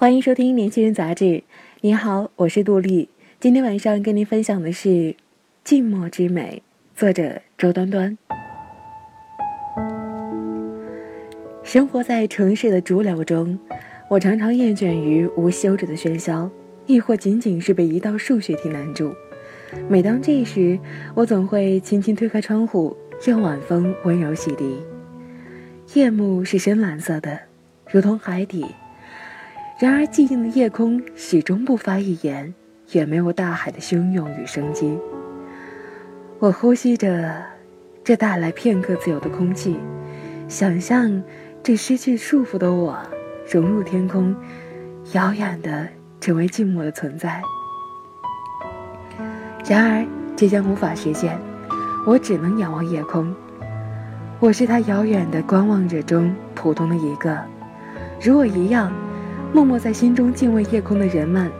欢迎收听《年轻人杂志》。你好，我是杜丽。今天晚上跟您分享的是《静默之美》，作者周端端。生活在城市的逐流中，我常常厌倦于无休止的喧嚣，亦或仅仅是被一道数学题难住。每当这时，我总会轻轻推开窗户，任晚风温柔洗涤。夜幕是深蓝色的，如同海底。然而，寂静的夜空始终不发一言，也没有大海的汹涌与生机。我呼吸着这带来片刻自由的空气，想象这失去束缚的我融入天空，遥远的成为静默的存在。然而，这将无法实现，我只能仰望夜空。我是他遥远的观望者中普通的一个，如我一样。默默在心中敬畏夜空的人们，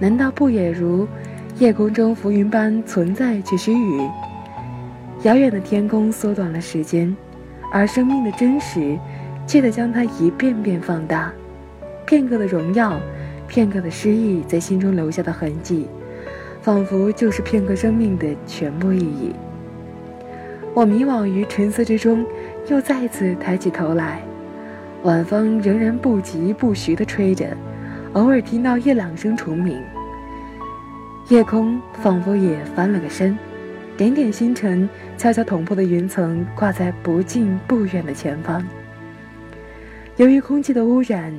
难道不也如夜空中浮云般存在却须臾？遥远的天空缩短了时间，而生命的真实，却得将它一遍遍放大。片刻的荣耀，片刻的诗意，在心中留下的痕迹，仿佛就是片刻生命的全部意义。我迷惘于沉思之中，又再次抬起头来。晚风仍然不疾不徐地吹着，偶尔听到一两声虫鸣。夜空仿佛也翻了个身，点点星辰悄悄捅破的云层挂在不近不远的前方。由于空气的污染，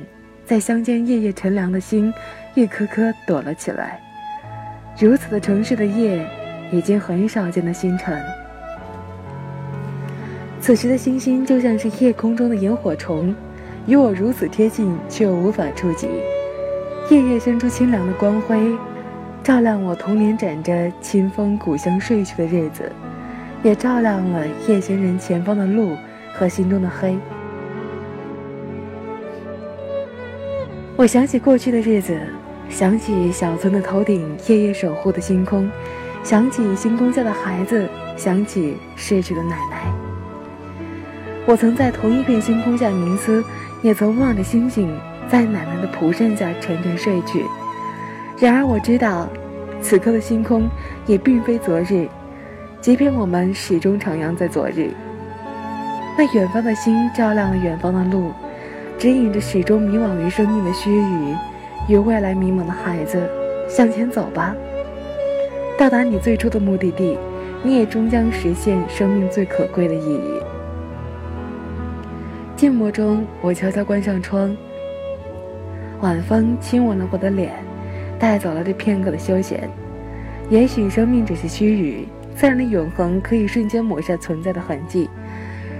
在乡间夜夜乘凉的星一颗颗躲了起来。如此的城市的夜，已经很少见的星辰。此时的星星就像是夜空中的萤火虫。与我如此贴近，却又无法触及。夜夜生出清凉的光辉，照亮我童年枕着清风古香睡去的日子，也照亮了夜行人前方的路和心中的黑。我想起过去的日子，想起小村的头顶夜夜守护的星空，想起星空下的孩子，想起逝去的奶奶。我曾在同一片星空下冥思。也曾望着星星，在奶奶的蒲扇下沉沉睡去。然而我知道，此刻的星空也并非昨日，即便我们始终徜徉在昨日。那远方的星照亮了远方的路，指引着始终迷惘于生命的须臾与未来迷茫的孩子，向前走吧。到达你最初的目的地，你也终将实现生命最可贵的意义。静默中，我悄悄关上窗。晚风亲吻了我的脸，带走了这片刻的休闲。也许生命只是虚臾，自然的永恒可以瞬间抹杀存在的痕迹。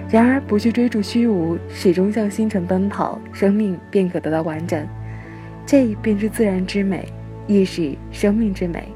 然而，不去追逐虚无，始终向星辰奔跑，生命便可得到完整。这便是自然之美，亦是生命之美。